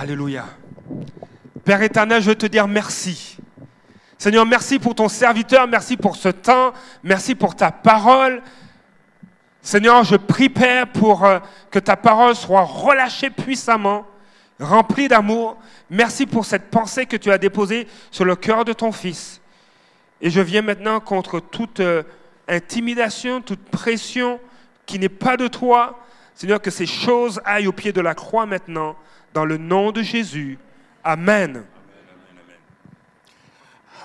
Alléluia. Père éternel, je veux te dire merci. Seigneur, merci pour ton serviteur, merci pour ce temps, merci pour ta parole. Seigneur, je prie, Père, pour euh, que ta parole soit relâchée puissamment, remplie d'amour. Merci pour cette pensée que tu as déposée sur le cœur de ton Fils. Et je viens maintenant contre toute euh, intimidation, toute pression qui n'est pas de toi. Seigneur, que ces choses aillent au pied de la croix maintenant, dans le nom de Jésus. Amen.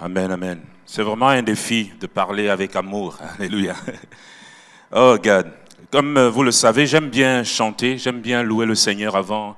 Amen, amen. C'est vraiment un défi de parler avec amour. Alléluia. Oh, God. Comme euh, vous le savez, j'aime bien chanter, j'aime bien louer le Seigneur avant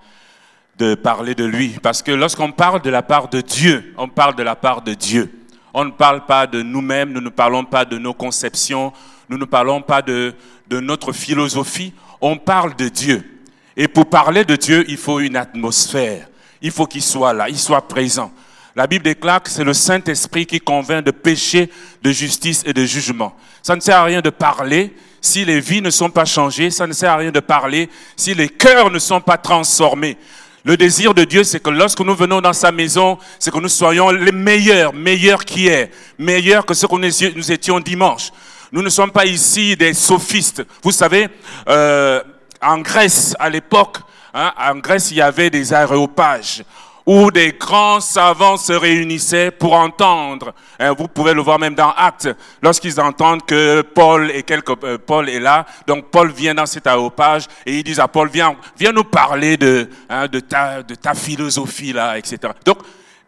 de parler de lui. Parce que lorsqu'on parle de la part de Dieu, on parle de la part de Dieu. On ne parle pas de nous-mêmes, nous ne parlons pas de nos conceptions, nous ne parlons pas de, de notre philosophie, on parle de Dieu. Et pour parler de Dieu, il faut une atmosphère. Il faut qu'il soit là, il soit présent. La Bible déclare que c'est le Saint-Esprit qui convainc de péché, de justice et de jugement. Ça ne sert à rien de parler si les vies ne sont pas changées. Ça ne sert à rien de parler si les cœurs ne sont pas transformés. Le désir de Dieu, c'est que lorsque nous venons dans sa maison, c'est que nous soyons les meilleurs, meilleurs qui est, meilleurs que ce que nous étions dimanche. Nous ne sommes pas ici des sophistes. Vous savez, euh, en Grèce, à l'époque, hein, en Grèce, il y avait des aéropages où des grands savants se réunissaient pour entendre. Hein, vous pouvez le voir même dans Actes, lorsqu'ils entendent que Paul est, quelque, euh, Paul est là. Donc Paul vient dans cet aéropage et ils disent à Paul, viens, viens nous parler de, hein, de, ta, de ta philosophie là, etc. Donc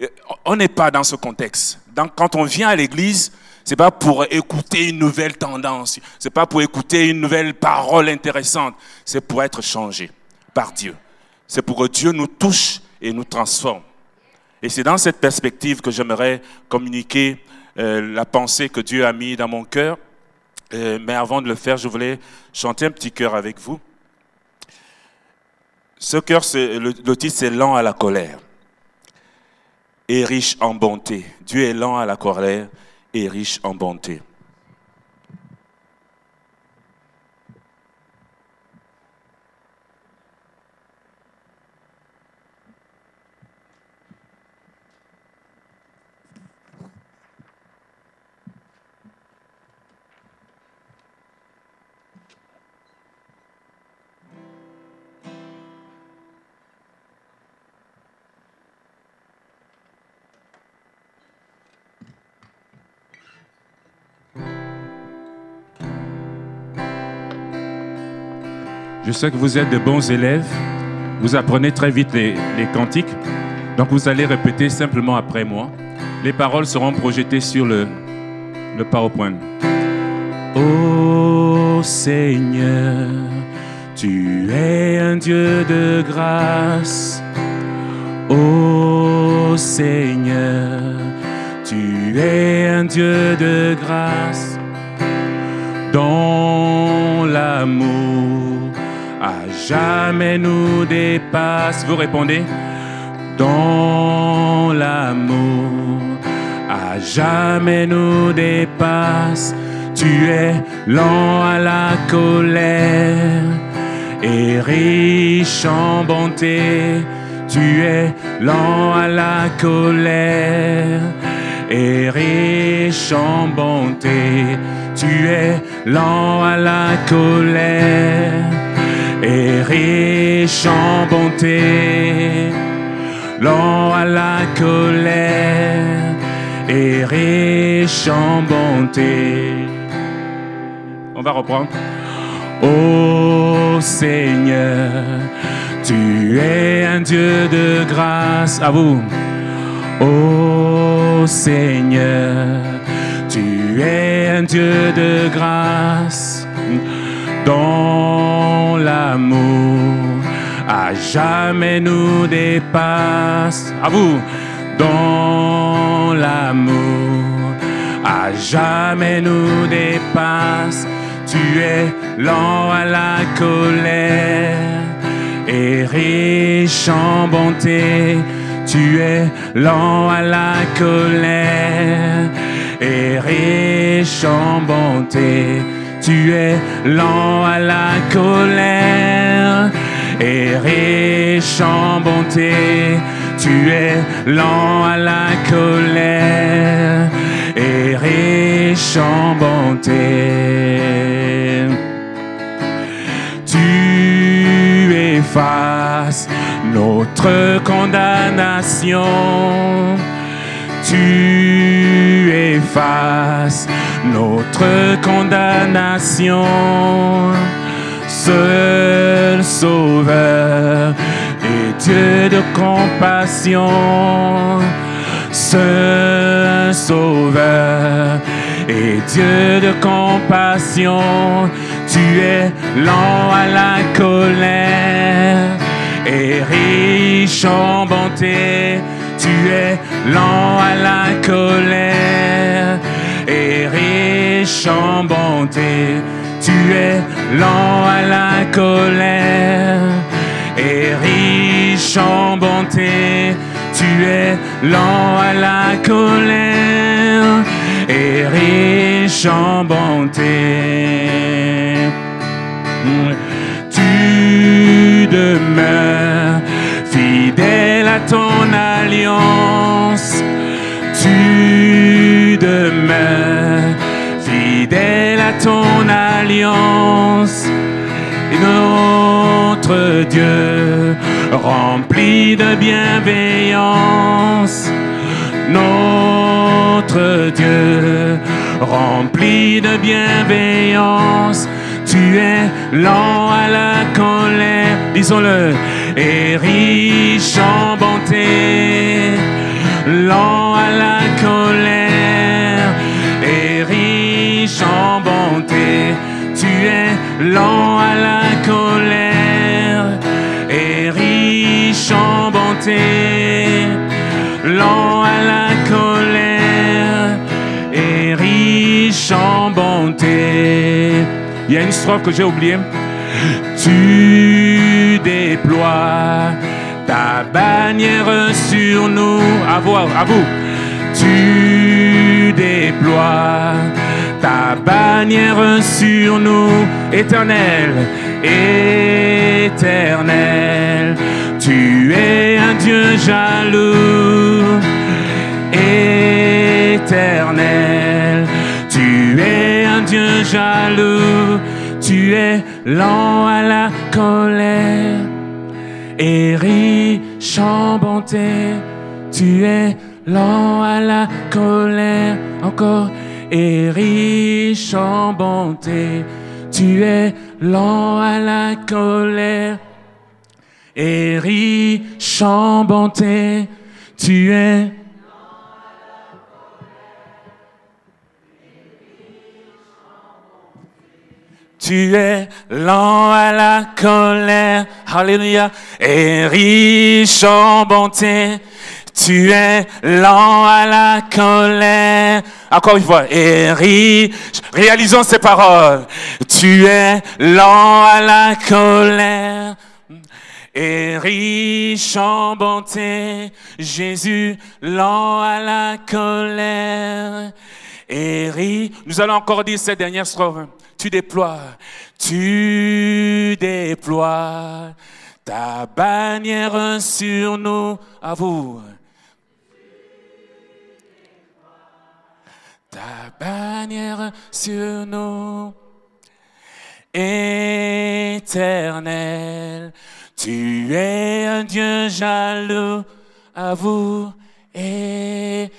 euh, on n'est pas dans ce contexte. Donc quand on vient à l'église, c'est pas pour écouter une nouvelle tendance, c'est pas pour écouter une nouvelle parole intéressante, c'est pour être changé par Dieu. C'est pour que Dieu nous touche et nous transforme. Et c'est dans cette perspective que j'aimerais communiquer euh, la pensée que Dieu a mis dans mon cœur. Euh, mais avant de le faire, je voulais chanter un petit cœur avec vous. Ce cœur, le titre, c'est Lent à la colère et riche en bonté. Dieu est lent à la colère et riche en bonté. Je sais que vous êtes de bons élèves. Vous apprenez très vite les, cantiques. Donc vous allez répéter simplement après moi. Les paroles seront projetées sur le, le PowerPoint. Ô Seigneur, tu es un Dieu de grâce. Ô Seigneur, tu es un Dieu de grâce. Jamais nous dépasse. Vous répondez Dans l'amour, à jamais nous dépasse. Tu es lent à la colère et riche en bonté. Tu es lent à la colère et riche en bonté. Tu es lent à la colère et riche en bonté, lent à la colère et riche en bonté. On va reprendre. Ô Seigneur, tu es un Dieu de grâce. À vous. Ô Seigneur, tu es un Dieu de grâce. Dans l'amour à jamais nous dépasse. À vous, dans l'amour à jamais nous dépasse. Tu es lent à la colère et riche en bonté. Tu es lent à la colère et riche en bonté. Tu es lent à la colère et riche en bonté. Tu es lent à la colère et riche en bonté. Tu effaces notre condamnation. Tu effaces notre condamnation. Seul Sauveur et Dieu de compassion. Seul Sauveur et Dieu de compassion. Tu es lent à la colère et riche en bonté. Tu es lent à la colère riche en bonté. Tu es lent à la colère et riche en bonté. Tu es lent à la colère et riche en bonté. Tu demeures fidèle à ton alliance. Et notre Dieu rempli de bienveillance. Notre Dieu rempli de bienveillance. Tu es lent à la colère, disons-le, et riche en bonté. Lent à la colère et riche en bonté. Es lent à la colère et riche en bonté. Lent à la colère et riche en bonté. Il y a une strophe que j'ai oubliée. Tu déploies ta bannière sur nous. À vous, à vous. Tu déploies ta bannière sur nous. Éternel, éternel. Tu es un Dieu jaloux. Éternel. Tu es un Dieu jaloux. Tu es lent à la colère et riche en bonté. Tu es lent à la colère encore et riche en bonté. Tu es lent à la colère et riche en bonté. Tu es Tu es lent à la colère, Alléluia, et riche en bonté. Tu es lent à la colère. Encore une fois, et riche. Réalisons ces paroles. Tu es lent à la colère. Et riche en bonté, Jésus, lent à la colère. Et ri... Nous allons encore dire cette dernière strophe. Tu déploies, tu déploies ta bannière sur nous. À vous. Ta bannière sur nous. Éternel, tu es un Dieu jaloux. À vous, éternel.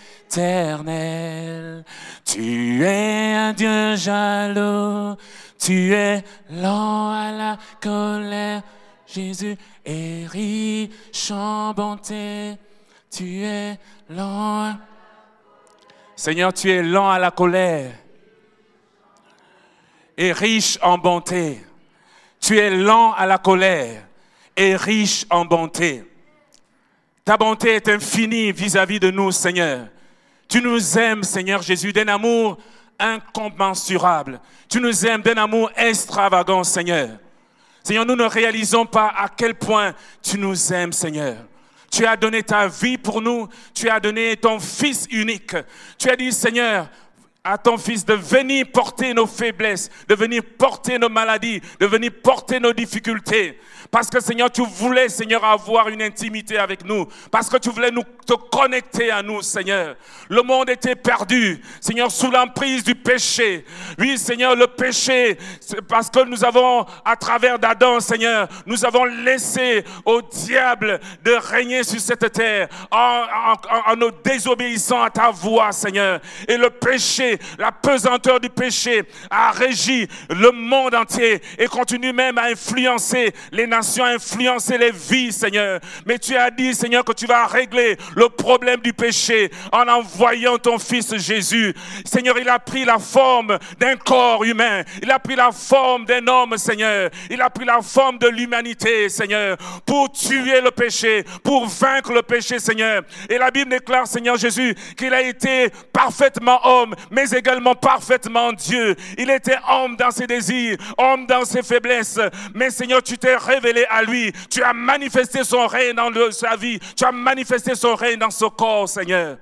Tu es un Dieu jaloux, tu es lent à la colère. Jésus est riche en bonté, tu es lent. Seigneur, tu es lent à la colère et riche en bonté. Tu es lent à la colère et riche en bonté. Ta bonté est infinie vis-à-vis -vis de nous, Seigneur. Tu nous aimes, Seigneur Jésus, d'un amour incommensurable. Tu nous aimes d'un amour extravagant, Seigneur. Seigneur, nous ne réalisons pas à quel point tu nous aimes, Seigneur. Tu as donné ta vie pour nous. Tu as donné ton Fils unique. Tu as dit, Seigneur, à ton Fils de venir porter nos faiblesses, de venir porter nos maladies, de venir porter nos difficultés. Parce que Seigneur, tu voulais, Seigneur, avoir une intimité avec nous. Parce que tu voulais nous te connecter à nous, Seigneur. Le monde était perdu, Seigneur, sous l'emprise du péché. Oui, Seigneur, le péché, c'est parce que nous avons, à travers d'Adam, Seigneur, nous avons laissé au diable de régner sur cette terre en, en, en nous désobéissant à ta voix, Seigneur. Et le péché, la pesanteur du péché a régi le monde entier et continue même à influencer les nations, à influencer les vies, Seigneur. Mais tu as dit, Seigneur, que tu vas régler le problème du péché en envoyant ton Fils Jésus. Seigneur, il a pris la forme d'un corps humain. Il a pris la forme d'un homme, Seigneur. Il a pris la forme de l'humanité, Seigneur, pour tuer le péché, pour vaincre le péché, Seigneur. Et la Bible déclare, Seigneur Jésus, qu'il a été parfaitement homme, mais également parfaitement Dieu. Il était homme dans ses désirs, homme dans ses faiblesses. Mais Seigneur, tu t'es révélé à lui. Tu as manifesté son règne dans sa vie. Tu as manifesté son règne dans ce corps, Seigneur.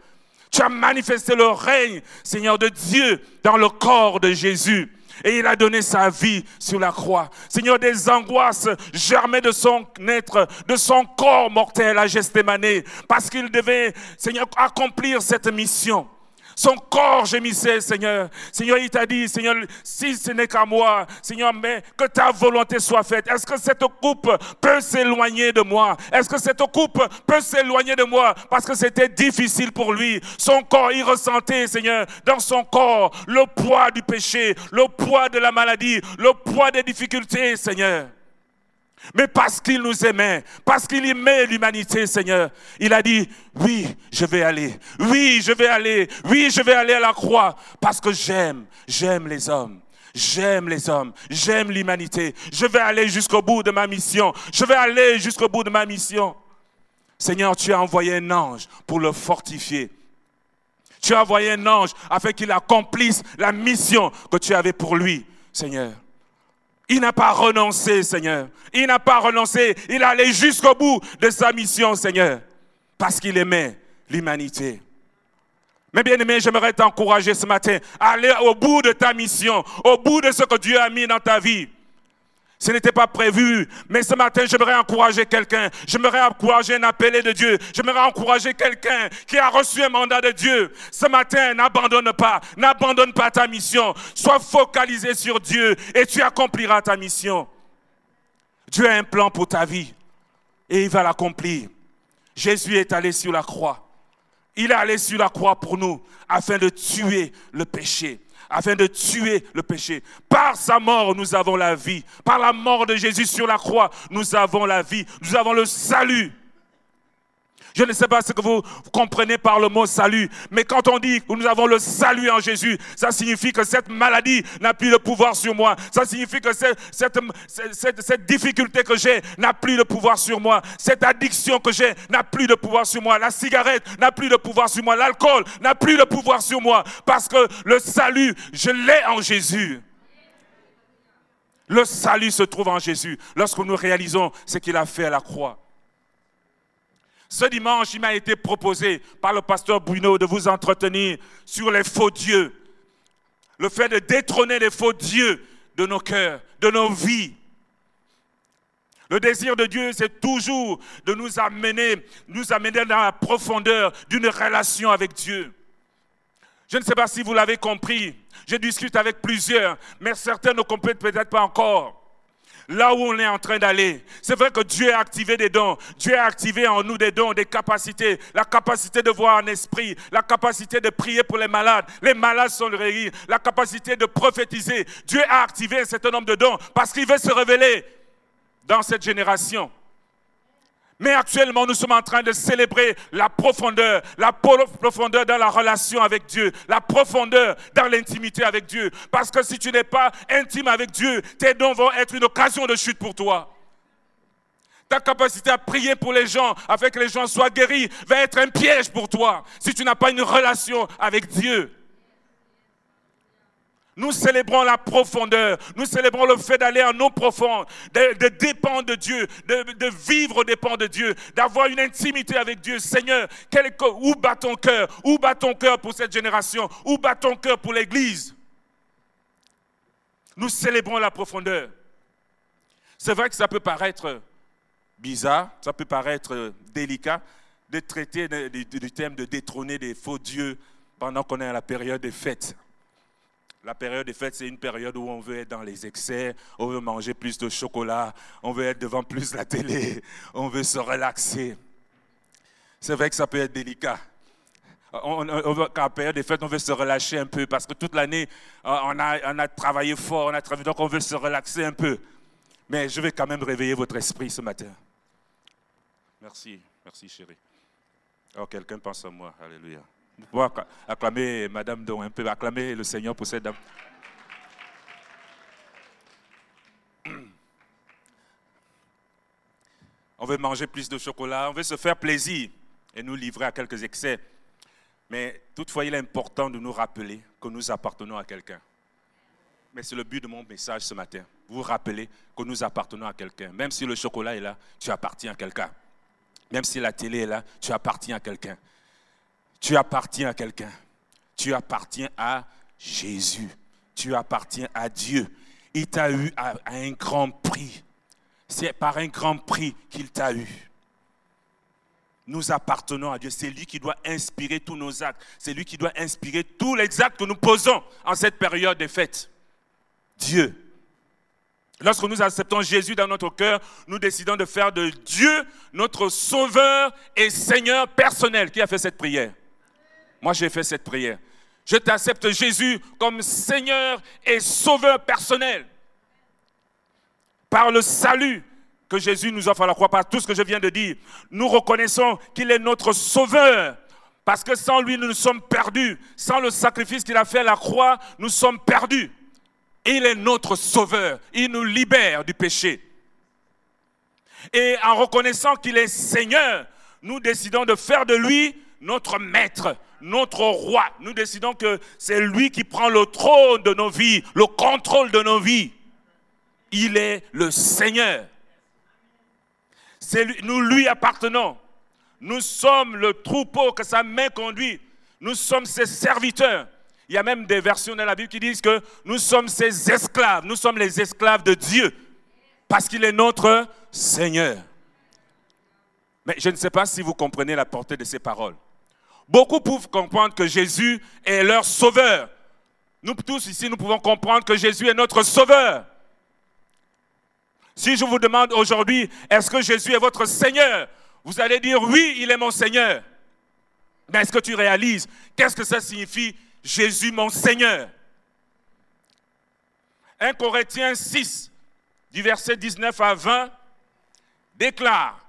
Tu as manifesté le règne, Seigneur, de Dieu dans le corps de Jésus. Et il a donné sa vie sur la croix. Seigneur, des angoisses germaient de son être, de son corps mortel à Gesthémané, parce qu'il devait, Seigneur, accomplir cette mission. Son corps gémissait, Seigneur. Seigneur, il t'a dit, Seigneur, si ce n'est qu'à moi, Seigneur, mais que ta volonté soit faite. Est-ce que cette coupe peut s'éloigner de moi? Est-ce que cette coupe peut s'éloigner de moi? Parce que c'était difficile pour lui. Son corps, il ressentait, Seigneur, dans son corps, le poids du péché, le poids de la maladie, le poids des difficultés, Seigneur. Mais parce qu'il nous aimait, parce qu'il aimait l'humanité, Seigneur, il a dit, oui, je vais aller, oui, je vais aller, oui, je vais aller à la croix, parce que j'aime, j'aime les hommes. J'aime les hommes, j'aime l'humanité. Je vais aller jusqu'au bout de ma mission. Je vais aller jusqu'au bout de ma mission. Seigneur, tu as envoyé un ange pour le fortifier. Tu as envoyé un ange afin qu'il accomplisse la mission que tu avais pour lui, Seigneur. Il n'a pas renoncé, Seigneur. Il n'a pas renoncé. Il allait jusqu'au bout de sa mission, Seigneur. Parce qu'il aimait l'humanité. Mais bien aimé, j'aimerais t'encourager ce matin à aller au bout de ta mission, au bout de ce que Dieu a mis dans ta vie. Ce n'était pas prévu, mais ce matin, j'aimerais encourager quelqu'un. J'aimerais encourager un appelé de Dieu. J'aimerais encourager quelqu'un qui a reçu un mandat de Dieu. Ce matin, n'abandonne pas. N'abandonne pas ta mission. Sois focalisé sur Dieu et tu accompliras ta mission. Dieu a un plan pour ta vie et il va l'accomplir. Jésus est allé sur la croix. Il est allé sur la croix pour nous afin de tuer le péché afin de tuer le péché. Par sa mort, nous avons la vie. Par la mort de Jésus sur la croix, nous avons la vie. Nous avons le salut. Je ne sais pas ce que vous comprenez par le mot salut, mais quand on dit que nous avons le salut en Jésus, ça signifie que cette maladie n'a plus de pouvoir sur moi. Ça signifie que cette, difficulté que j'ai n'a plus de pouvoir sur moi. Cette addiction que j'ai n'a plus de pouvoir sur moi. La cigarette n'a plus de pouvoir sur moi. L'alcool n'a plus de pouvoir sur moi. Parce que le salut, je l'ai en Jésus. Le salut se trouve en Jésus lorsque nous réalisons ce qu'il a fait à la croix. Ce dimanche, il m'a été proposé par le pasteur Bruno de vous entretenir sur les faux dieux. Le fait de détrôner les faux dieux de nos cœurs, de nos vies. Le désir de Dieu, c'est toujours de nous amener, nous amener dans la profondeur d'une relation avec Dieu. Je ne sais pas si vous l'avez compris. Je discute avec plusieurs, mais certains ne comprennent peut-être pas encore là où on est en train d'aller. C'est vrai que Dieu a activé des dons. Dieu a activé en nous des dons, des capacités. La capacité de voir en esprit, la capacité de prier pour les malades. Les malades sont guéris. La capacité de prophétiser. Dieu a activé un certain nombre de dons parce qu'il veut se révéler dans cette génération. Mais actuellement, nous sommes en train de célébrer la profondeur, la profondeur dans la relation avec Dieu, la profondeur dans l'intimité avec Dieu. Parce que si tu n'es pas intime avec Dieu, tes dons vont être une occasion de chute pour toi. Ta capacité à prier pour les gens afin que les gens soient guéris va être un piège pour toi si tu n'as pas une relation avec Dieu. Nous célébrons la profondeur. Nous célébrons le fait d'aller en eau profonde, de, dépendre de Dieu, de, vivre au dépend de Dieu, d'avoir une intimité avec Dieu. Seigneur, quel, où bat ton cœur? Où bat ton cœur pour cette génération? Où bat ton cœur pour l'Église? Nous célébrons la profondeur. C'est vrai que ça peut paraître bizarre, ça peut paraître délicat de traiter du thème de détrôner des faux dieux pendant qu'on est à la période des fêtes. La période des fêtes, c'est une période où on veut être dans les excès, on veut manger plus de chocolat, on veut être devant plus la télé, on veut se relaxer. C'est vrai que ça peut être délicat. On, on, à la période des fêtes, on veut se relâcher un peu parce que toute l'année, euh, on a, on travaillé fort, on a travaillé, donc on veut se relaxer un peu. Mais je vais quand même réveiller votre esprit ce matin. Merci, merci chérie. Oh, quelqu'un pense à moi, alléluia. Vous acclamer Madame Don un peu, acclamer le Seigneur pour cette dame. On veut manger plus de chocolat, on veut se faire plaisir et nous livrer à quelques excès. Mais toutefois, il est important de nous rappeler que nous appartenons à quelqu'un. Mais c'est le but de mon message ce matin. Vous rappeler que nous appartenons à quelqu'un. Même si le chocolat est là, tu appartiens à quelqu'un. Même si la télé est là, tu appartiens à quelqu'un. Tu appartiens à quelqu'un. Tu appartiens à Jésus. Tu appartiens à Dieu. Il t'a eu à, un grand prix. C'est par un grand prix qu'il t'a eu. Nous appartenons à Dieu. C'est lui qui doit inspirer tous nos actes. C'est lui qui doit inspirer tous les actes que nous posons en cette période des fêtes. Dieu. Lorsque nous acceptons Jésus dans notre cœur, nous décidons de faire de Dieu notre sauveur et Seigneur personnel. Qui a fait cette prière? Moi, j'ai fait cette prière. Je t'accepte Jésus comme Seigneur et sauveur personnel. Par le salut que Jésus nous offre à la croix, par tout ce que je viens de dire, nous reconnaissons qu'il est notre sauveur. Parce que sans lui, nous nous sommes perdus. Sans le sacrifice qu'il a fait à la croix, nous sommes perdus. Il est notre sauveur. Il nous libère du péché. Et en reconnaissant qu'il est Seigneur, nous décidons de faire de lui notre maître, notre roi. Nous décidons que c'est lui qui prend le trône de nos vies, le contrôle de nos vies. Il est le Seigneur. Nous lui appartenons. Nous sommes le troupeau que sa main conduit. Nous sommes ses serviteurs. Il y a même des versions de la Bible qui disent que nous sommes ses esclaves. Nous sommes les esclaves de Dieu. Parce qu'il est notre Seigneur. Mais je ne sais pas si vous comprenez la portée de ces paroles. Beaucoup peuvent comprendre que Jésus est leur sauveur. Nous tous ici, nous pouvons comprendre que Jésus est notre sauveur. Si je vous demande aujourd'hui, est-ce que Jésus est votre Seigneur? Vous allez dire oui, il est mon Seigneur. Mais est-ce que tu réalises qu'est-ce que ça signifie Jésus mon Seigneur? 1 Corinthiens 6, du verset 19 à 20, déclare,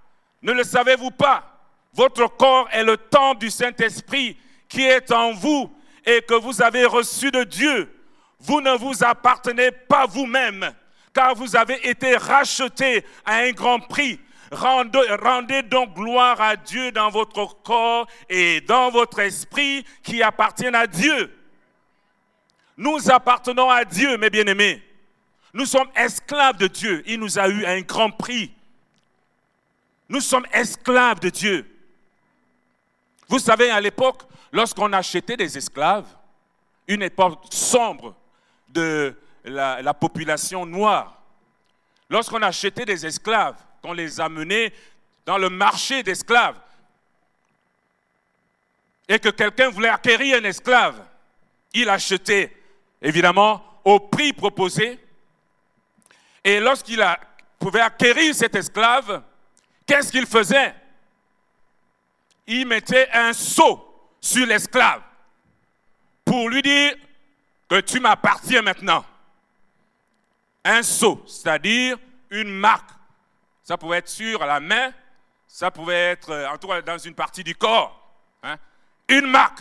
ne le savez-vous pas, votre corps est le temple du Saint-Esprit qui est en vous et que vous avez reçu de Dieu. Vous ne vous appartenez pas vous-même, car vous avez été racheté à un grand prix. Rendez, donc gloire à Dieu dans votre corps et dans votre esprit qui appartiennent à Dieu. Nous appartenons à Dieu, mes bien-aimés. Nous sommes esclaves de Dieu. Il nous a eu un grand prix. Nous sommes esclaves de Dieu. Vous savez, à l'époque, lorsqu'on achetait des esclaves, une époque sombre de la, la population noire, lorsqu'on achetait des esclaves, qu'on les a menés dans le marché d'esclaves et que quelqu'un voulait acquérir un esclave, il achetait évidemment au prix proposé. Et lorsqu'il pouvait acquérir cet esclave, qu'est-ce qu'il faisait? Il mettait un sceau sur l'esclave pour lui dire que tu m'appartiens maintenant. Un sceau, c'est-à-dire une marque ça pouvait être sur la main, ça pouvait être euh, en tout cas dans une partie du corps. Hein. Une marque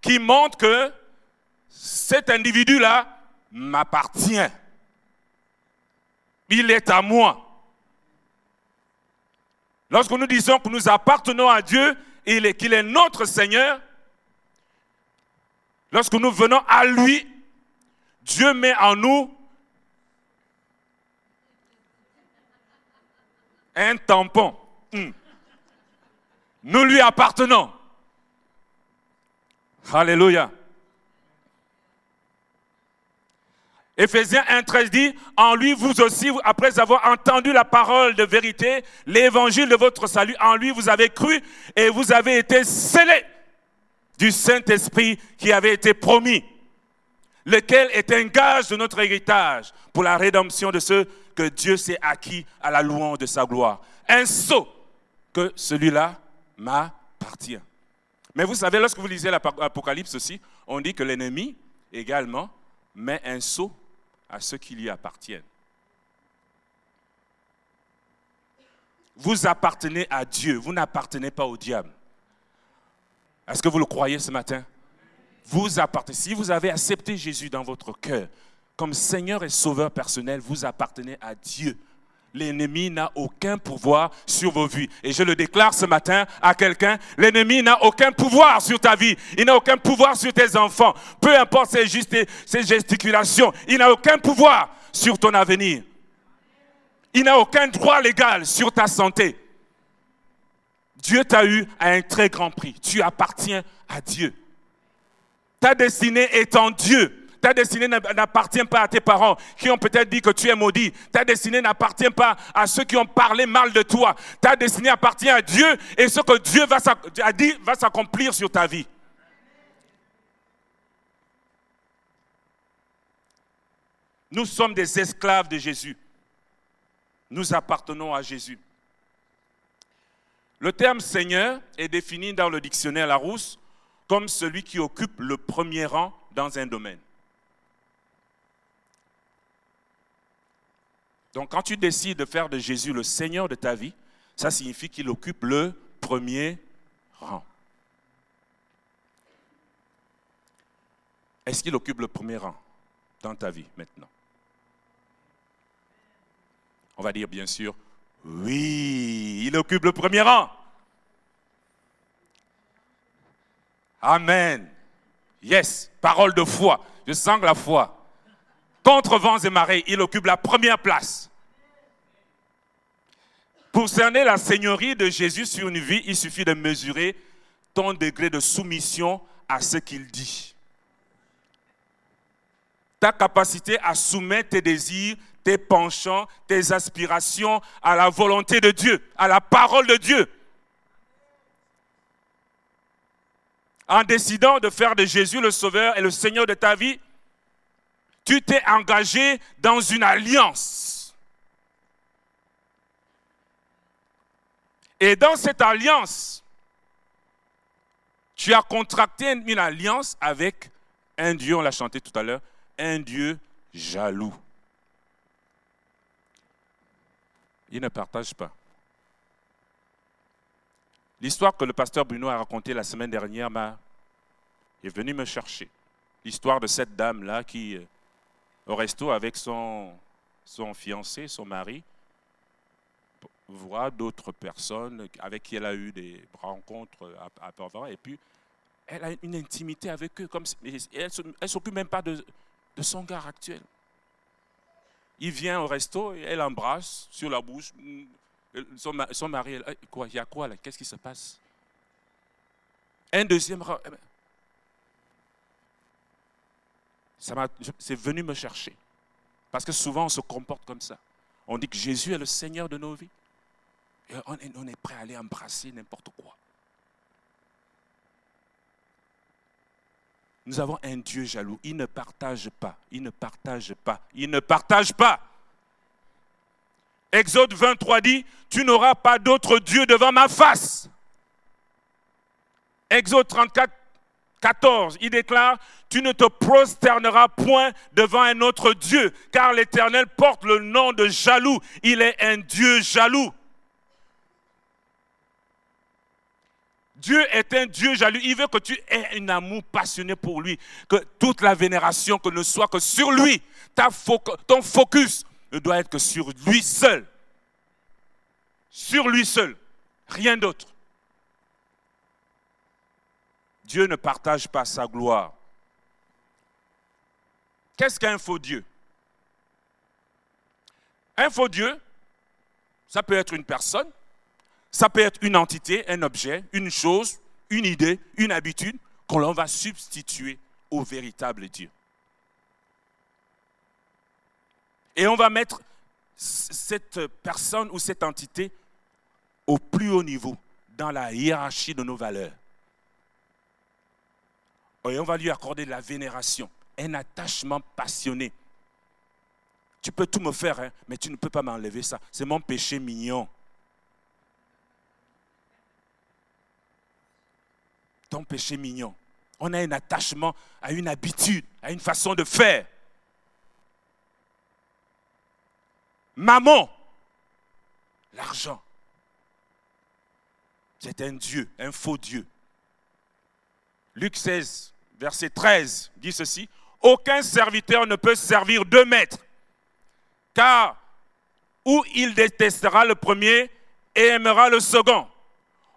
qui montre que cet individu-là m'appartient. Il est à moi. Lorsque nous disons que nous appartenons à Dieu et qu'il est notre Seigneur, lorsque nous venons à lui, Dieu met en nous un tampon. Hmm. Nous lui appartenons. Alléluia. Éphésiens 1.13 dit, en lui, vous aussi, après avoir entendu la parole de vérité, l'évangile de votre salut, en lui, vous avez cru et vous avez été scellés du Saint-Esprit qui avait été promis, lequel est un gage de notre héritage pour la rédemption de ceux que Dieu s'est acquis à la louange de sa gloire. Un sceau que celui-là m'appartient. Mais vous savez, lorsque vous lisez l'Apocalypse aussi, on dit que l'ennemi également met un sceau à ceux qui lui appartiennent. Vous appartenez à Dieu, vous n'appartenez pas au diable. Est-ce que vous le croyez ce matin? Vous appartenez. Si vous avez accepté Jésus dans votre cœur comme Seigneur et Sauveur personnel, vous appartenez à Dieu. L'ennemi n'a aucun pouvoir sur vos vies. Et je le déclare ce matin à quelqu'un, l'ennemi n'a aucun pouvoir sur ta vie. Il n'a aucun pouvoir sur tes enfants. Peu importe ses, ses gesticulations, il n'a aucun pouvoir sur ton avenir. Il n'a aucun droit légal sur ta santé. Dieu t'a eu à un très grand prix. Tu appartiens à Dieu. Ta destinée est en Dieu. Ta destinée n'appartient pas à tes parents qui ont peut-être dit que tu es maudit. Ta destinée n'appartient pas à ceux qui ont parlé mal de toi. Ta destinée appartient à Dieu et ce que Dieu va a dit va s'accomplir sur ta vie. Nous sommes des esclaves de Jésus. Nous appartenons à Jésus. Le terme Seigneur est défini dans le dictionnaire Larousse comme celui qui occupe le premier rang dans un domaine. Donc quand tu décides de faire de Jésus le Seigneur de ta vie, ça signifie qu'il occupe le premier rang. Est-ce qu'il occupe le premier rang dans ta vie maintenant? On va dire bien sûr, oui, il occupe le premier rang. Amen. Yes, parole de foi. Je sens la foi. Contre vents et marées, il occupe la première place. Pour cerner la seigneurie de Jésus sur une vie, il suffit de mesurer ton degré de soumission à ce qu'il dit. Ta capacité à soumettre tes désirs, tes penchants, tes aspirations à la volonté de Dieu, à la parole de Dieu. En décidant de faire de Jésus le Sauveur et le Seigneur de ta vie, tu t'es engagé dans une alliance. Et dans cette alliance, tu as contracté une alliance avec un Dieu, on l'a chanté tout à l'heure, un Dieu jaloux. Il ne partage pas. L'histoire que le pasteur Bruno a racontée la semaine dernière m'a est venu me chercher. L'histoire de cette dame-là qui euh, au resto avec son, fiancé, son mari, voit d'autres personnes avec qui elle a eu des rencontres avant, et puis elle a une intimité avec eux, comme elle ne s'occupe même pas de, son gars actuel. Il vient au resto, et elle embrasse sur la bouche. Son, mari, il y a quoi là? Qu'est-ce qui se passe? Un deuxième c'est venu me chercher. Parce que souvent, on se comporte comme ça. On dit que Jésus est le Seigneur de nos vies. Et on est, on est prêt à aller embrasser n'importe quoi. Nous avons un Dieu jaloux. Il ne partage pas. Il ne partage pas. Il ne partage pas. Exode 23 dit, tu n'auras pas d'autre Dieu devant ma face. Exode 34 14, il déclare, tu ne te prosterneras point devant un autre Dieu, car l'Éternel porte le nom de jaloux. Il est un Dieu jaloux. Dieu est un Dieu jaloux. Il veut que tu aies un amour passionné pour lui. Que toute la vénération que ne soit que sur lui. Ta ton focus ne doit être que sur lui seul. Sur lui seul. Rien d'autre. Dieu ne partage pas sa gloire. Qu'est-ce qu'un faux Dieu? Un faux Dieu, ça peut être une personne, ça peut être une entité, un objet, une chose, une idée, une habitude qu'on va substituer au véritable Dieu. Et on va mettre cette personne ou cette entité au plus haut niveau dans la hiérarchie de nos valeurs. Et on va lui accorder de la vénération, un attachement passionné. Tu peux tout me faire, hein, mais tu ne peux pas m'enlever ça. C'est mon péché mignon. Ton péché mignon. On a un attachement à une habitude, à une façon de faire. Maman, l'argent. C'est un Dieu, un faux Dieu. Luc 16, verset 13 dit ceci. Aucun serviteur ne peut servir deux maîtres, car ou il détestera le premier et aimera le second,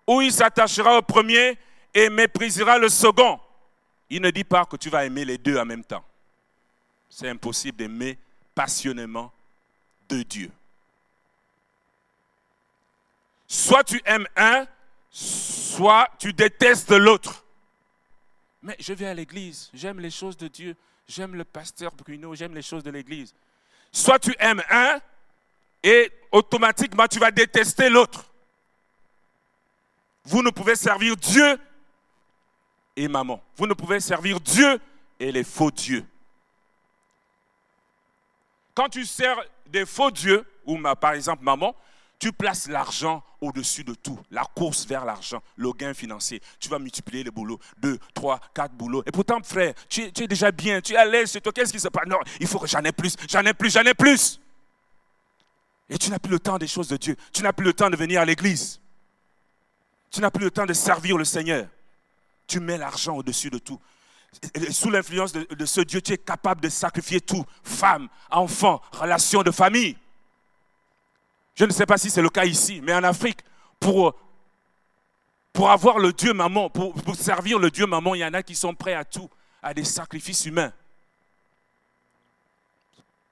ou il s'attachera au premier et méprisera le second. Il ne dit pas que tu vas aimer les deux en même temps. C'est impossible d'aimer passionnément deux dieux. Soit tu aimes un, soit tu détestes l'autre. Mais je vais à l'église, j'aime les choses de Dieu, j'aime le pasteur Bruno, j'aime les choses de l'église. Soit tu aimes un et automatiquement tu vas détester l'autre. Vous ne pouvez servir Dieu et maman. Vous ne pouvez servir Dieu et les faux dieux. Quand tu sers des faux dieux, ou par exemple maman, tu places l'argent au-dessus de tout, la course vers l'argent, le gain financier. Tu vas multiplier les boulots, deux, trois, quatre boulots. Et pourtant, frère, tu, es déjà bien, tu es à l'aise chez toi. Qu'est-ce qui se passe? Non, il faut que j'en ai plus, j'en ai plus, j'en ai plus. Et tu n'as plus le temps des choses de Dieu. Tu n'as plus le temps de venir à l'église. Tu n'as plus le temps de servir le Seigneur. Tu mets l'argent au-dessus de tout. sous l'influence de, de ce Dieu, tu es capable de sacrifier tout. Femme, enfant, relation de famille. Je ne sais pas si c'est le cas ici, mais en Afrique, pour, avoir le Dieu maman, pour, servir le Dieu maman, il y en a qui sont prêts à tout, à des sacrifices humains.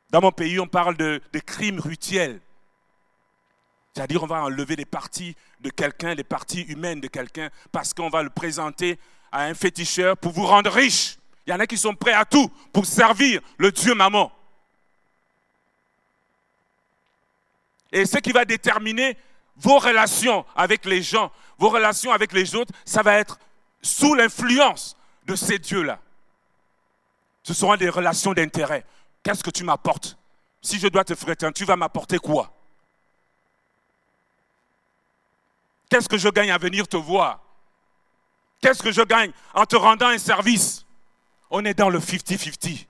Dans mon pays, on parle de, de crimes rituels. C'est-à-dire, on va enlever des parties de quelqu'un, des parties humaines de quelqu'un, parce qu'on va le présenter à un féticheur pour vous rendre riche. Il y en a qui sont prêts à tout pour servir le Dieu maman. Et ce qui va déterminer vos relations avec les gens, vos relations avec les autres, ça va être sous l'influence de ces dieux-là. Ce seront des relations d'intérêt. Qu'est-ce que tu m'apportes? Si je dois te fréquenter, tu vas m'apporter quoi? Qu'est-ce que je gagne à venir te voir? Qu'est-ce que je gagne en te rendant un service? On est dans le 50-50.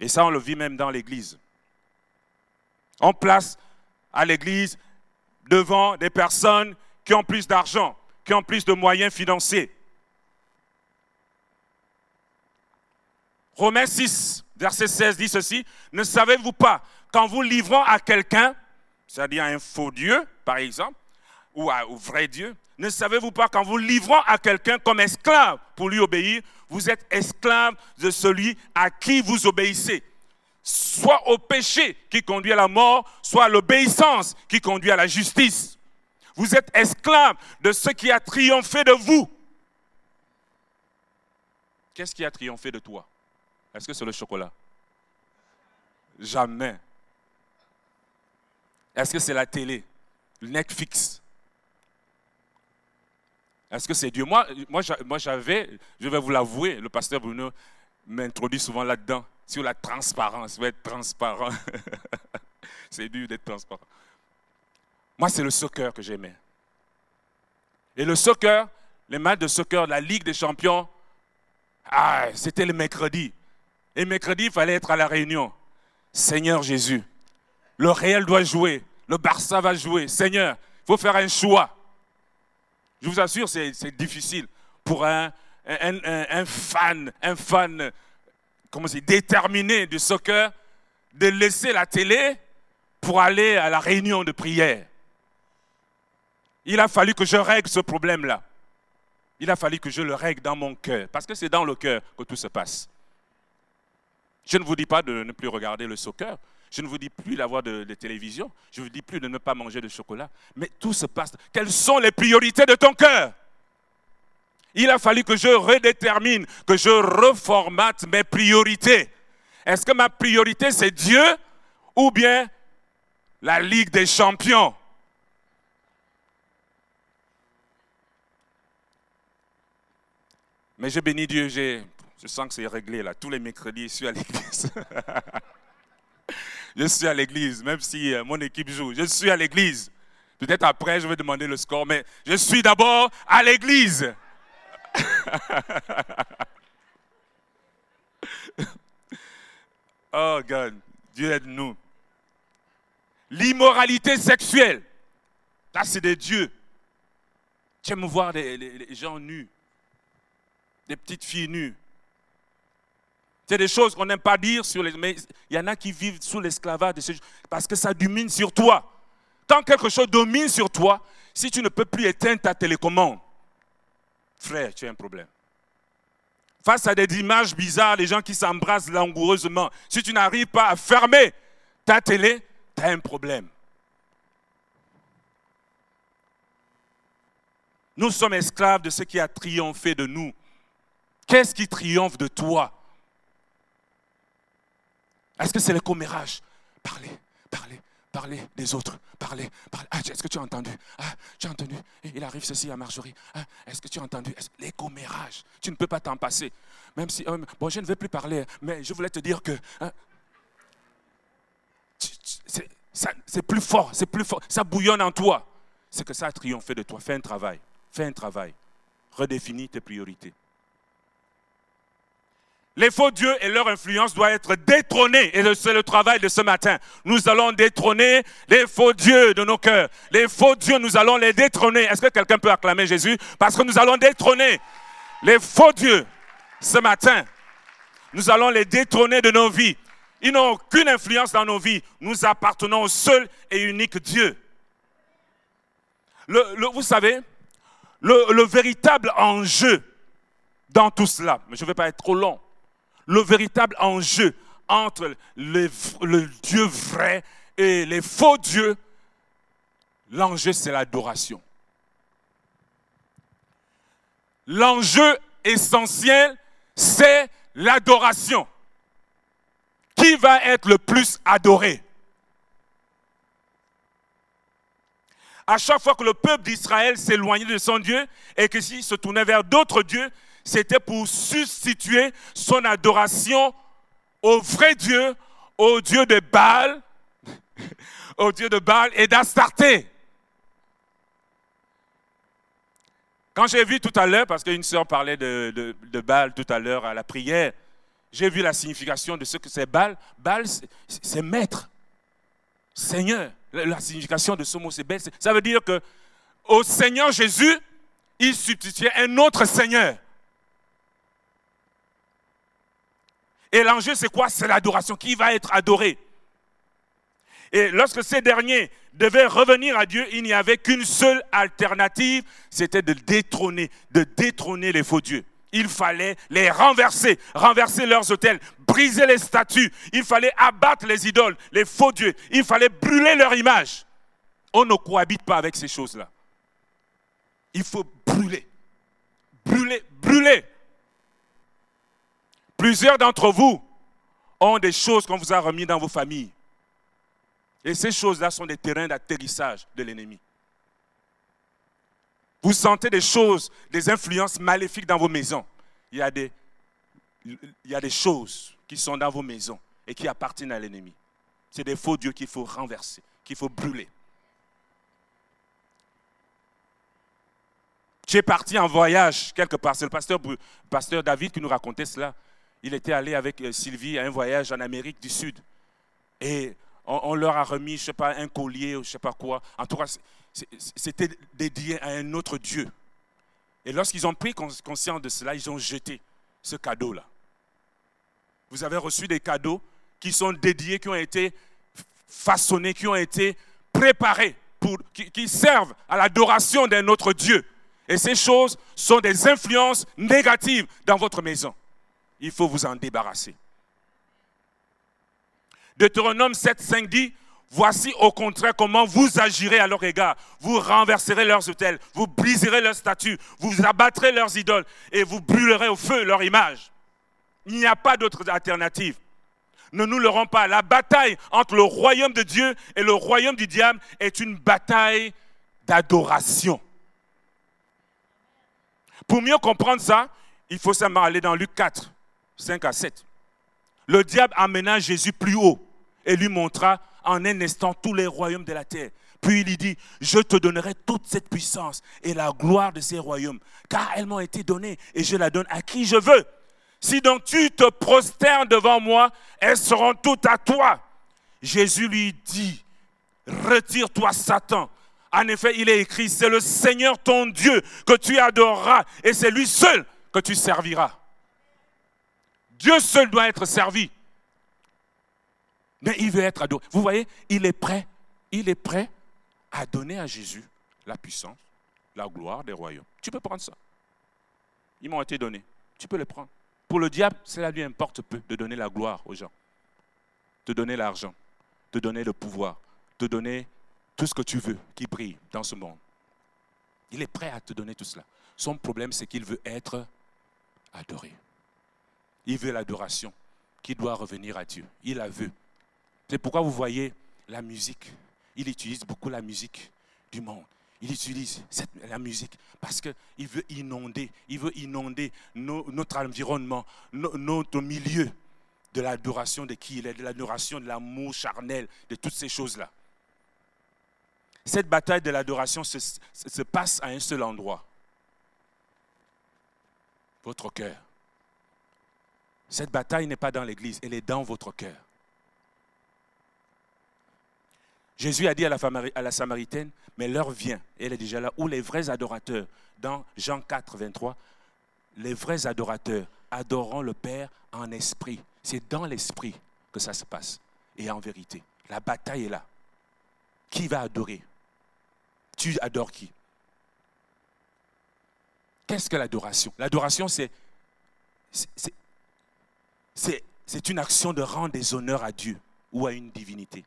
Et ça, on le vit même dans l'Église. On place à l'Église devant des personnes qui ont plus d'argent, qui ont plus de moyens financiers. Romains 6, verset 16 dit ceci, ne savez-vous pas qu'en vous livrant à quelqu'un, c'est-à-dire à un faux Dieu, par exemple, ou un vrai Dieu, ne savez-vous pas qu'en vous livrant à quelqu'un comme esclave pour lui obéir, vous êtes esclave de celui à qui vous obéissez Soit au péché qui conduit à la mort, soit à l'obéissance qui conduit à la justice. Vous êtes esclave de ce qui a triomphé de vous. Qu'est-ce qui a triomphé de toi? Est-ce que c'est le chocolat? Jamais. Est-ce que c'est la télé, le Netflix? Est-ce que c'est Dieu? Moi, moi j'avais, je vais vous l'avouer, le pasteur Bruno m'introduit souvent là-dedans, sur la transparence. Il faut être transparent. c'est dur d'être transparent. Moi, c'est le soccer que j'aimais. Et le soccer, les matchs de soccer la Ligue des Champions, ah, c'était le mercredi. Et mercredi, il fallait être à la réunion. Seigneur Jésus, le Réel doit jouer, le Barça va jouer. Seigneur, il faut faire un choix. Je vous assure, c'est difficile pour un, fan, un fan, comment déterminé du soccer, de laisser la télé pour aller à la réunion de prière. Il a fallu que je règle ce problème-là. Il a fallu que je le règle dans mon cœur, parce que c'est dans le cœur que tout se passe. Je ne vous dis pas de ne plus regarder le soccer, je ne vous dis plus d'avoir de, de, télévision. Je ne vous dis plus de ne pas manger de chocolat. Mais tout se passe. Quelles sont les priorités de ton cœur? Il a fallu que je redétermine, que je reformate mes priorités. Est-ce que ma priorité, c'est Dieu ou bien la Ligue des champions? Mais je bénis Dieu, je sens que c'est réglé là. Tous les mercredis, je suis à l'église. je suis à l'église, même si euh, mon équipe joue. Je suis à l'église. Peut-être après, je vais demander le score, mais je suis d'abord à l'église. oh God, Dieu aide-nous. L'immoralité sexuelle, ça c'est de Dieu. Tu aimes voir les gens nus des petites filles nues. C'est des choses qu'on n'aime pas dire sur les. Mais il y en a qui vivent sous l'esclavage de parce que ça domine sur toi. Quand quelque chose domine sur toi, si tu ne peux plus éteindre ta télécommande, frère, tu as un problème. Face à des images bizarres, les gens qui s'embrassent langoureusement, si tu n'arrives pas à fermer ta télé, tu as un problème. Nous sommes esclaves de ce qui a triomphé de nous. Qu'est-ce qui triomphe de toi? Est-ce que c'est le commérage? Parler, parler, parler des autres, parler, parler. Ah, est-ce que tu as entendu? Ah, tu as entendu? Il arrive ceci à Marjorie. Ah, est-ce que tu as entendu? Les commérages, tu ne peux pas t'en passer. Même si, euh, bon, je ne vais plus parler, mais je voulais te dire que hein, c'est plus fort, c'est plus fort, ça bouillonne en toi. C'est que ça a triomphé de toi. Fais un travail, fais un travail. Redéfinis tes priorités. Les faux dieux et leur influence doivent être détrônés. Et c'est le travail de ce matin. Nous allons détrôner les faux dieux de nos cœurs. Les faux dieux, nous allons les détrôner. Est-ce que quelqu'un peut acclamer Jésus? Parce que nous allons détrôner les faux dieux ce matin. Nous allons les détrôner de nos vies. Ils n'ont aucune influence dans nos vies. Nous appartenons au seul et unique Dieu. vous savez, le véritable enjeu dans tout cela, mais je ne vais pas être trop long, le véritable enjeu entre le, Dieu vrai et les faux dieux, l'enjeu c'est l'adoration. L'enjeu essentiel, c'est l'adoration. Qui va être le plus adoré? À chaque fois que le peuple d'Israël s'éloignait de son Dieu et que s'il se tournait vers d'autres dieux, c'était pour substituer son adoration au vrai Dieu, au Dieu de Baal, au Dieu de Baal et d'Astarté. Quand j'ai vu tout à l'heure, parce qu'une sœur parlait de, Baal tout à l'heure à la prière, j'ai vu la signification de ce que c'est Baal. Baal, c'est maître, Seigneur. La signification de ce mot, c'est Baal. Ça veut dire que au Seigneur Jésus, il substituait un autre Seigneur. Et l'enjeu, c'est quoi? C'est l'adoration. Qui va être adoré Et lorsque ces derniers devaient revenir à Dieu, il n'y avait qu'une seule alternative, c'était de détrôner, de détrôner les faux dieux. Il fallait les renverser, renverser leurs hôtels, briser les statues. Il fallait abattre les idoles, les faux dieux. Il fallait brûler leur image. On ne cohabite pas avec ces choses-là. Il faut brûler, brûler, brûler. Plusieurs d'entre vous ont des choses qu'on vous a remis dans vos familles. Et ces choses-là sont des terrains d'atterrissage de l'ennemi. Vous sentez des choses, des influences maléfiques dans vos maisons. Il y a des, choses qui sont dans vos maisons et qui appartiennent à l'ennemi. C'est des faux dieux qu'il faut renverser, qu'il faut brûler. J'ai parti en voyage quelque part. C'est le pasteur David qui nous racontait cela il était allé avec euh, Sylvie à un voyage en Amérique du Sud. Et on, leur a remis, je ne sais pas, un collier ou je ne sais pas quoi. En tout cas, c'était dédié à un autre Dieu. Et lorsqu'ils ont pris conscience de cela, ils ont jeté ce cadeau-là. Vous avez reçu des cadeaux qui sont dédiés, qui ont été façonnés, qui ont été préparés, pour, qui, qui servent à l'adoration d'un autre Dieu. Et ces choses sont des influences négatives dans votre maison il faut vous en débarrasser. Deutéronome 7, 5 dit, Voici au contraire comment vous agirez à leur égard. Vous renverserez leurs hôtels, vous briserez leurs statues, vous abattrez leurs idoles et vous brûlerez au feu leur image. Il n'y a pas d'autre alternative. Ne nous leurrons pas. La bataille entre le royaume de Dieu et le royaume du diable est une bataille d'adoration. Pour mieux comprendre ça, il faut simplement aller dans Luc 4, 5 à 7. Le diable amena Jésus plus haut et lui montra en un instant tous les royaumes de la terre. Puis il lui dit, je te donnerai toute cette puissance et la gloire de ces royaumes, car elles m'ont été données et je la donne à qui je veux. Si donc tu te prosternes devant moi, elles seront toutes à toi. Jésus lui dit, retire-toi Satan. En effet, il est écrit, c'est le Seigneur ton Dieu que tu adoreras et c'est lui seul que tu serviras. Dieu seul doit être servi. Mais il veut être adoré. Vous voyez, il est prêt, il est prêt à donner à Jésus la puissance, la gloire des royaumes. Tu peux prendre ça. Ils m'ont été donnés. Tu peux les prendre. Pour le diable, cela lui importe peu de donner la gloire aux gens, de donner l'argent, de donner le pouvoir, de donner tout ce que tu veux qui brille dans ce monde. Il est prêt à te donner tout cela. Son problème, c'est qu'il veut être adoré. Il veut l'adoration qui doit revenir à Dieu. Il la veut. C'est pourquoi vous voyez la musique. Il utilise beaucoup la musique du monde. Il utilise la musique parce qu'il veut inonder, il veut inonder notre environnement, notre milieu de l'adoration de qui il est, de l'adoration de l'amour charnel, de toutes ces choses-là. Cette bataille de l'adoration se, se passe à un seul endroit. Votre cœur. Cette bataille n'est pas dans l'église, elle est dans votre cœur. Jésus a dit à la, Samaritaine, mais l'heure vient, elle est déjà là, où les vrais adorateurs, dans Jean 4, 23, les vrais adorateurs adoreront le Père en esprit. C'est dans l'esprit que ça se passe, et en vérité. La bataille est là. Qui va adorer? Tu adores qui? Qu'est-ce que l'adoration? L'adoration, c'est, c'est une action de rendre des honneurs à Dieu ou à une divinité.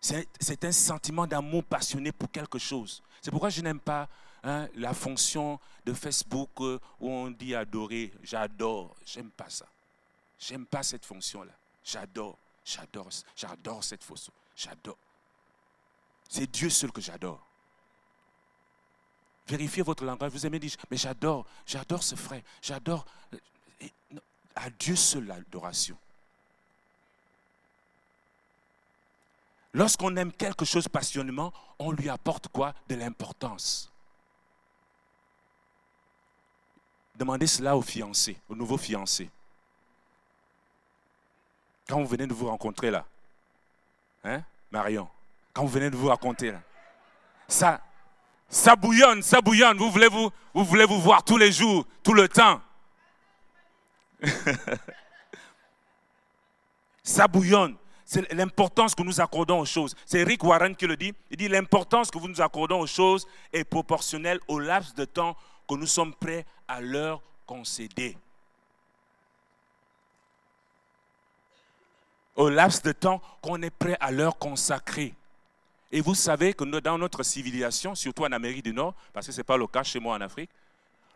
C'est un sentiment d'amour passionné pour quelque chose. C'est pourquoi je n'aime pas hein, la fonction de Facebook euh, où on dit adorer. J'adore. J'aime pas ça. J'aime pas cette fonction-là. J'adore. J'adore. J'adore cette fonction. J'adore. C'est Dieu seul que j'adore. Vérifiez votre langage. Vous aimez dire, mais j'adore. J'adore ce frère. J'adore. À Dieu seul l'adoration. Lorsqu'on aime quelque chose passionnément, on lui apporte quoi? De l'importance. Demandez cela aux fiancés, aux nouveaux fiancés. Quand vous venez de vous rencontrer là, hein, Marion, quand vous venez de vous raconter là, ça, ça bouillonne, ça bouillonne. Vous voulez vous voulez vous voir tous les jours, tout le temps. ça bouillonne c'est l'importance que nous accordons aux choses. C'est Rick Warren qui le dit. Il dit l'importance que vous nous accordons aux choses est proportionnelle au laps de temps que nous sommes prêts à leur concéder. Au laps de temps qu'on est prêt à leur consacrer. Et vous savez que dans notre civilisation, surtout en Amérique du Nord, parce que ce n'est pas le cas chez moi en Afrique,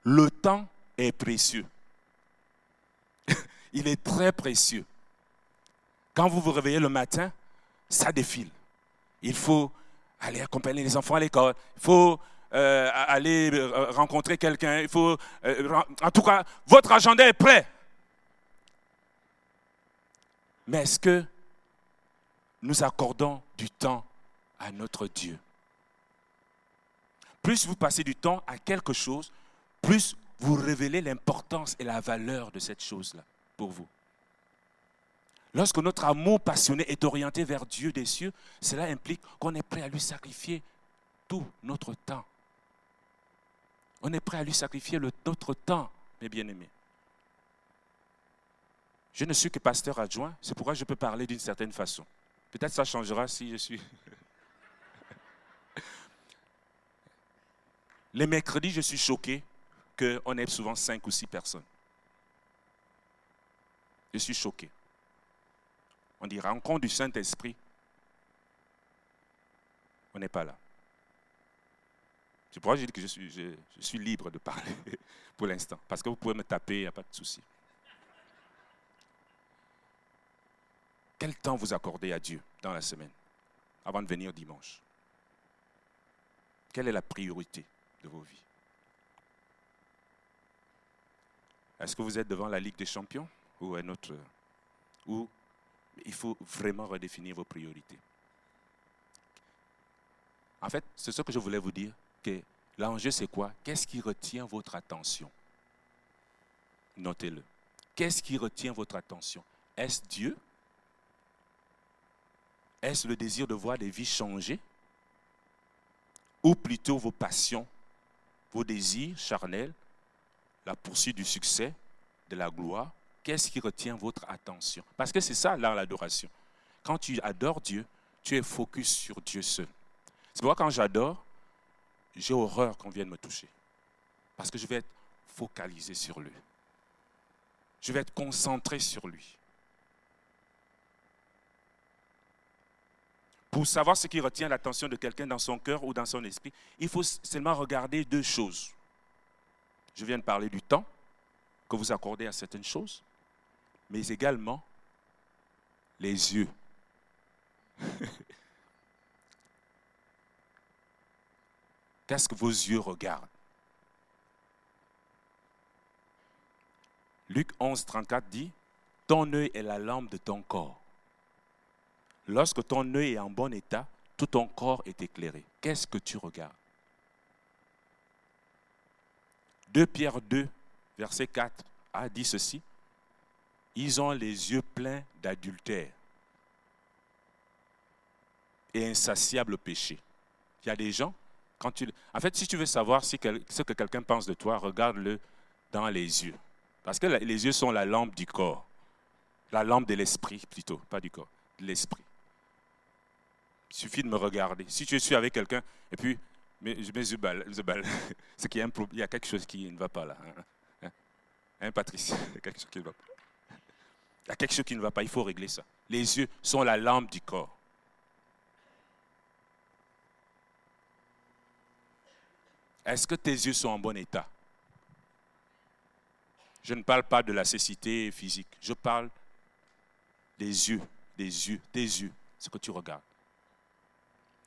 le temps est précieux. Il est très précieux. Quand vous vous réveillez le matin, ça défile. Il faut aller accompagner les enfants à l'école. Il faut euh, aller euh, rencontrer quelqu'un. Il faut, euh, en tout cas, votre agenda est prêt. Mais est-ce que nous accordons du temps à notre Dieu? Plus vous passez du temps à quelque chose, plus vous révélez l'importance et la valeur de cette chose-là pour vous. Lorsque notre amour passionné est orienté vers Dieu des cieux, cela implique qu'on est prêt à lui sacrifier tout notre temps. On est prêt à lui sacrifier notre temps, mes bien-aimés. Je ne suis que pasteur adjoint, c'est pourquoi je peux parler d'une certaine façon. Peut-être ça changera si je suis... Les mercredis, je suis choqué qu'on ait souvent cinq ou six personnes. Je suis choqué on dit rencontre du Saint-Esprit. On n'est pas là. C'est pourquoi je dis que je suis, je, suis libre de parler pour l'instant. Parce que vous pouvez me taper, il n'y a pas de souci. Quel temps vous accordez à Dieu dans la semaine avant de venir dimanche? Quelle est la priorité de vos vies? Est-ce que vous êtes devant la Ligue des champions ou un autre Ou il faut vraiment redéfinir vos priorités? En fait, c'est ce que je voulais vous dire, que l'enjeu c'est quoi? Qu'est-ce qui retient votre attention? Notez-le. Qu'est-ce qui retient votre attention? Est-ce Dieu? Est-ce le désir de voir des vies changer? Ou plutôt vos passions, vos désirs charnels, la poursuite du succès, de la gloire Qu'est-ce qui retient votre attention? Parce que c'est ça, là, l'adoration. Quand tu adores Dieu, tu es focus sur Dieu seul. C'est pourquoi quand j'adore, j'ai horreur qu'on vienne me toucher. Parce que je vais être focalisé sur lui. Je vais être concentré sur lui. Pour savoir ce qui retient l'attention de quelqu'un dans son cœur ou dans son esprit, il faut seulement regarder deux choses. Je viens de parler du temps que vous accordez à certaines choses mais également les yeux. Qu'est-ce que vos yeux regardent? Luc 11, 34 dit, Ton œil est la lampe de ton corps. Lorsque ton œil est en bon état, tout ton corps est éclairé. Qu'est-ce que tu regardes? 2 Pierre 2, verset 4 a dit ceci ils ont les yeux pleins d'adultère et insatiable péché. Il y a des gens, quand tu... En fait, si tu veux savoir ce que quelqu'un pense de toi, regarde-le dans les yeux. Parce que les yeux sont la lampe du corps. La lampe de l'esprit, plutôt, pas du corps, de l'esprit. Il suffit de me regarder. Si tu suis avec quelqu'un, et puis, mes, mes yeux c'est qu'il y, a quelque chose qui ne va pas là. Hein, hein, hein Patrice? Il y a quelque chose qui ne va pas. Il y a quelque chose qui ne va pas, il faut régler ça. Les yeux sont la lampe du corps. Est-ce que tes yeux sont en bon état? Je ne parle pas de la cécité physique, je parle des yeux, des yeux, tes yeux, ce que tu regardes.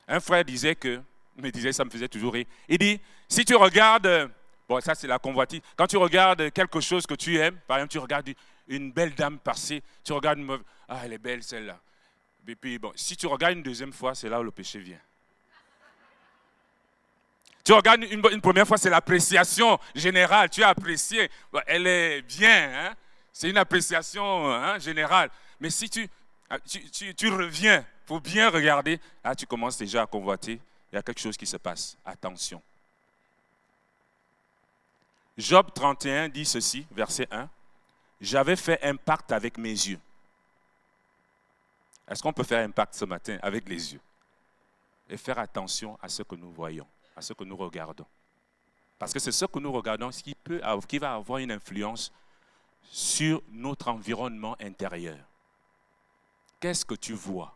Un frère disait que, me disait, ça me faisait toujours rire, il dit, si tu regardes, bon ça c'est la convoitise, quand tu regardes quelque chose que tu aimes, par exemple tu regardes une belle dame passer, tu regardes une ah, elle est belle celle-là. Et puis, bon, si tu regardes une deuxième fois, c'est là où le péché vient. Tu regardes une, première fois, c'est l'appréciation générale. Tu as apprécié. Elle est bien. Hein. C'est une appréciation hein, générale. Mais si tu, ah, tu, tu, reviens pour bien regarder, là, tu commences déjà à convoiter. Il y a quelque chose qui se passe. Attention. Job 31 dit ceci, verset 1 j'avais fait un pacte avec mes yeux. Est-ce qu'on peut faire un pacte ce matin avec les yeux? Et faire attention à ce que nous voyons, à ce que nous regardons. Parce que c'est ce que nous regardons qui, peut, qui va avoir une influence sur notre environnement intérieur. Qu'est-ce que tu vois?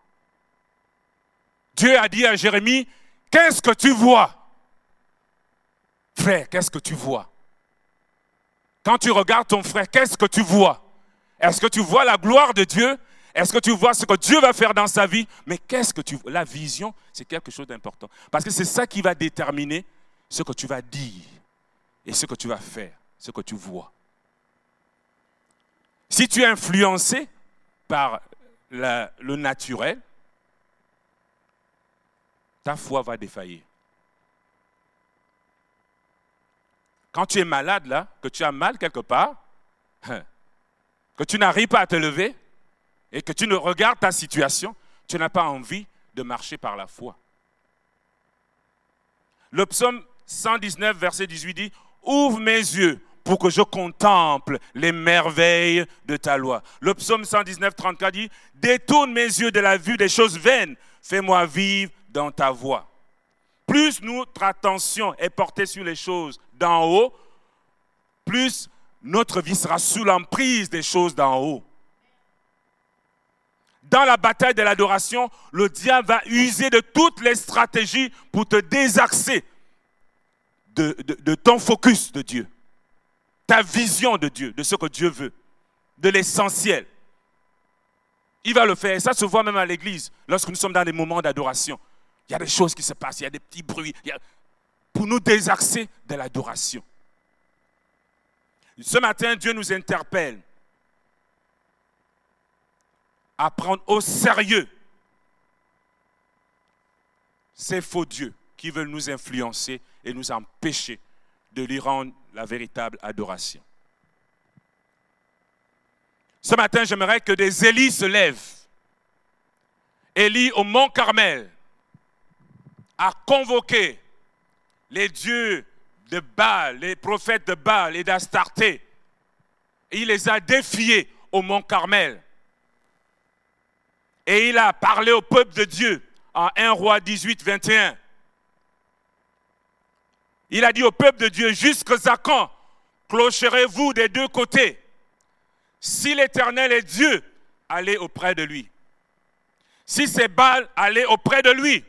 Dieu a dit à Jérémie, qu'est-ce que tu vois? Frère, qu'est-ce que tu vois? Quand tu regardes ton frère, qu'est-ce que tu vois? Est-ce que tu vois la gloire de Dieu? Est-ce que tu vois ce que Dieu va faire dans sa vie? Mais qu'est-ce que tu vois? La vision, c'est quelque chose d'important. Parce que c'est ça qui va déterminer ce que tu vas dire et ce que tu vas faire, ce que tu vois. Si tu es influencé par le naturel, ta foi va défaillir. Quand tu es malade là, que tu as mal quelque part, hein, que tu n'arrives pas à te lever et que tu ne regardes ta situation, tu n'as pas envie de marcher par la foi. Le psaume 119, verset 18 dit, Ouvre mes yeux pour que je contemple les merveilles de ta loi. Le psaume 119, 34 dit, Détourne mes yeux de la vue des choses vaines, fais-moi vivre dans ta voie. Plus notre attention est portée sur les choses d'en haut, plus notre vie sera sous l'emprise des choses d'en haut. dans la bataille de l'adoration, le diable va user de toutes les stratégies pour te désaxer de, de ton focus de Dieu, ta vision de Dieu, de ce que Dieu veut, de l'essentiel. Il va le faire. Et ça se voit même à l'église, lorsque nous sommes dans des moments d'adoration. Il y a des choses qui se passent, il y a des petits bruits, pour nous désaxer de l'adoration. Ce matin, Dieu nous interpelle à prendre au sérieux ces faux dieux qui veulent nous influencer et nous empêcher de lui rendre la véritable adoration. Ce matin, j'aimerais que des Élis se lèvent. Élie au mont Carmel a convoqué les dieux de Baal, les prophètes de Baal et d'Astarté. Il les a défiés au mont Carmel. Et il a parlé au peuple de Dieu en 1 roi 18, 21. Il a dit au peuple de Dieu, jusqu'à quand clocherez-vous des deux côtés si l'Éternel est Dieu, allez auprès de lui. Si c'est Baal, allez auprès de lui,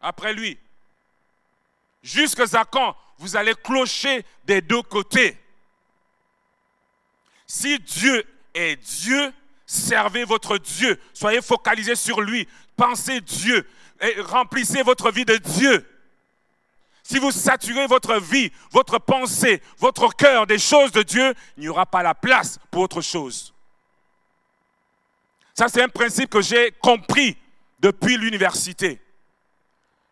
après lui. Jusqu'à quand vous allez clocher des deux côtés. Si Dieu est Dieu, servez votre Dieu. Soyez focalisés sur lui. Pensez Dieu. Et remplissez votre vie de Dieu. Si vous saturez votre vie, votre pensée, votre cœur des choses de Dieu, il n'y aura pas la place pour autre chose. Ça, c'est un principe que j'ai compris depuis l'université.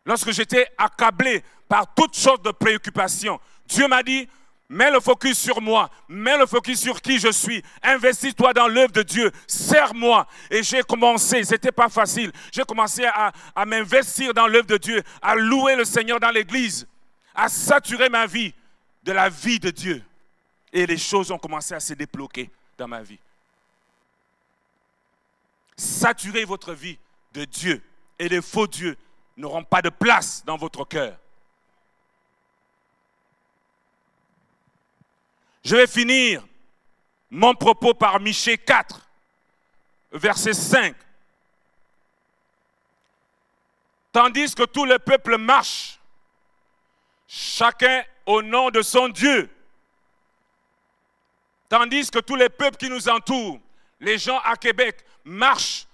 Lorsque j'étais accablé par toutes sortes de préoccupations, Dieu m'a dit, mets le focus sur moi, mets le focus sur qui je suis, investis-toi dans l'œuvre de Dieu, sers-moi. Et j'ai commencé, c'était pas facile, j'ai commencé à, à m'investir dans l'œuvre de Dieu, à louer le Seigneur dans l'église, à saturer ma vie de la vie de Dieu. Et les choses ont commencé à se débloquer dans ma vie. Saturez votre vie de Dieu et les faux dieux n'auront pas de place dans votre cœur. Je vais finir mon propos par Michée 4, verset 5. Tandis que tout le peuple marche, chacun au nom de son Dieu. Tandis que tous les peuples qui nous entourent, les gens à Québec, marchent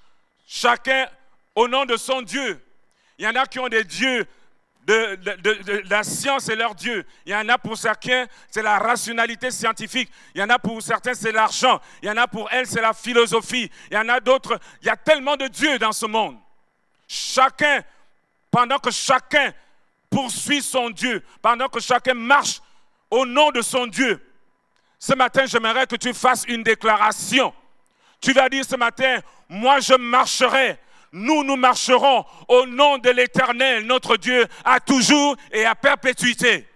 chacun au nom de son Dieu. Il y en a qui ont des dieux la science est leur Dieu. Il y en a pour certains, c'est la rationalité scientifique. Il y en a pour certains, c'est l'argent. Il y en a pour elles, c'est la philosophie. Il y en a d'autres. Il y a tellement de dieux dans ce monde. Chacun, pendant que chacun poursuit son Dieu, pendant que chacun marche au nom de son Dieu, ce matin, j'aimerais que tu fasses une déclaration. Tu vas dire ce matin, moi je marcherai nous, nous marcherons au nom de l'Éternel, notre Dieu, à toujours et à perpétuité.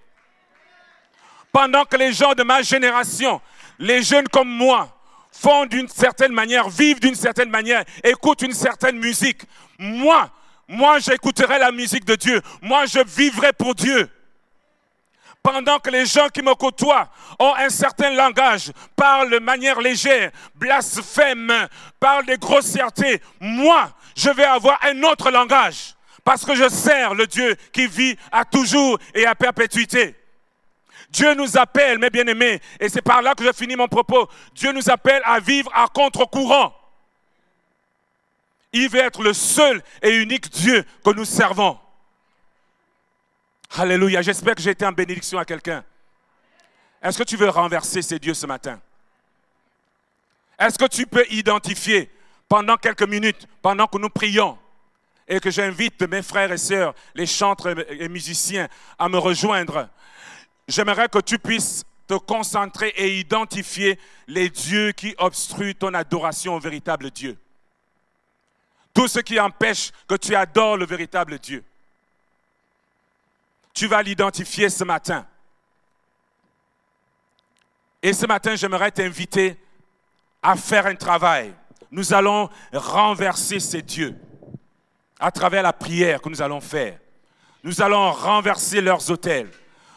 Pendant que les gens de ma génération, les jeunes comme moi, font d'une certaine manière, vivent d'une certaine manière, écoutent une certaine musique, moi, moi j'écouterai la musique de Dieu. Moi je vivrai pour Dieu pendant que les gens qui me côtoient ont un certain langage, parlent de manière légère, blasphèment, parlent de grossièreté, moi, je vais avoir un autre langage parce que je sers le Dieu qui vit à toujours et à perpétuité. Dieu nous appelle, mes bien-aimés, et c'est par là que je finis mon propos. Dieu nous appelle à vivre à contre-courant. Il veut être le seul et unique Dieu que nous servons. Alléluia. J'espère que j'ai été en bénédiction à quelqu'un. Est-ce que tu veux renverser ces dieux ce matin? Est-ce que tu peux identifier pendant quelques minutes, pendant que nous prions, et que j'invite mes frères et sœurs, les chantres et musiciens, à me rejoindre, j'aimerais que tu puisses te concentrer et identifier les dieux qui obstruent ton adoration au véritable Dieu. Tout ce qui empêche que tu adores le véritable Dieu. Tu vas l'identifier ce matin. Et ce matin, j'aimerais t'inviter à faire un travail. Nous allons renverser ces dieux à travers la prière que nous allons faire. Nous allons renverser leurs hôtels.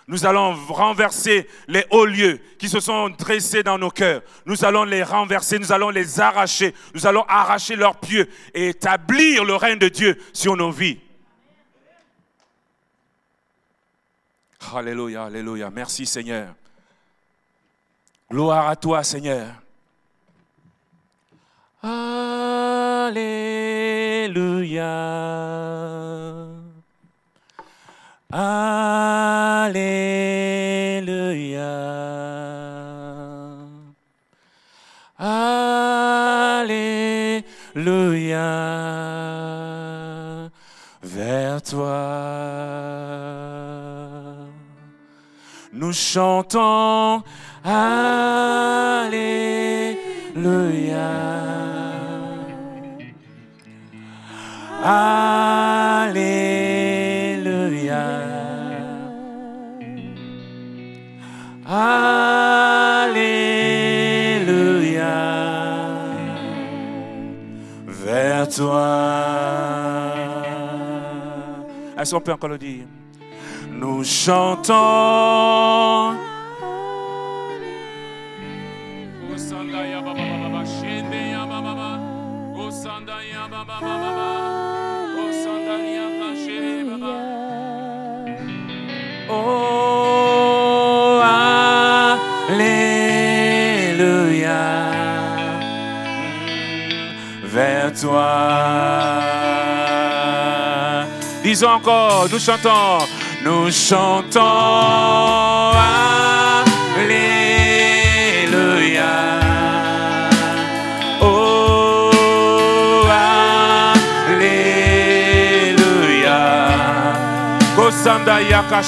Nous allons renverser les hauts lieux qui se sont dressés dans nos cœurs. Nous allons les renverser, nous allons les arracher, nous allons arracher leurs pieux et établir le règne de Dieu sur nos vies. Alléluia, alléluia. Merci Seigneur. Gloire à toi Seigneur. Alléluia. Alléluia. Alléluia. Vers toi. Nous chantons Alléluia. Alléluia. Alléluia. Vers toi. Est-ce qu'on peut encore le dire? Nous chantons. Toi. Disons encore, nous chantons, nous chantons. Alléluia. Oh, Alléluia. Kosanda yaka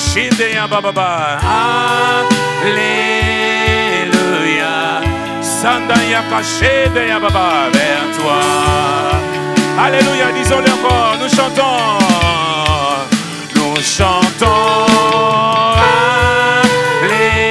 Sanda Yakashede Yababa vers toi. Alléluia, disons-le encore, nous chantons. Nous chantons. Alléluia.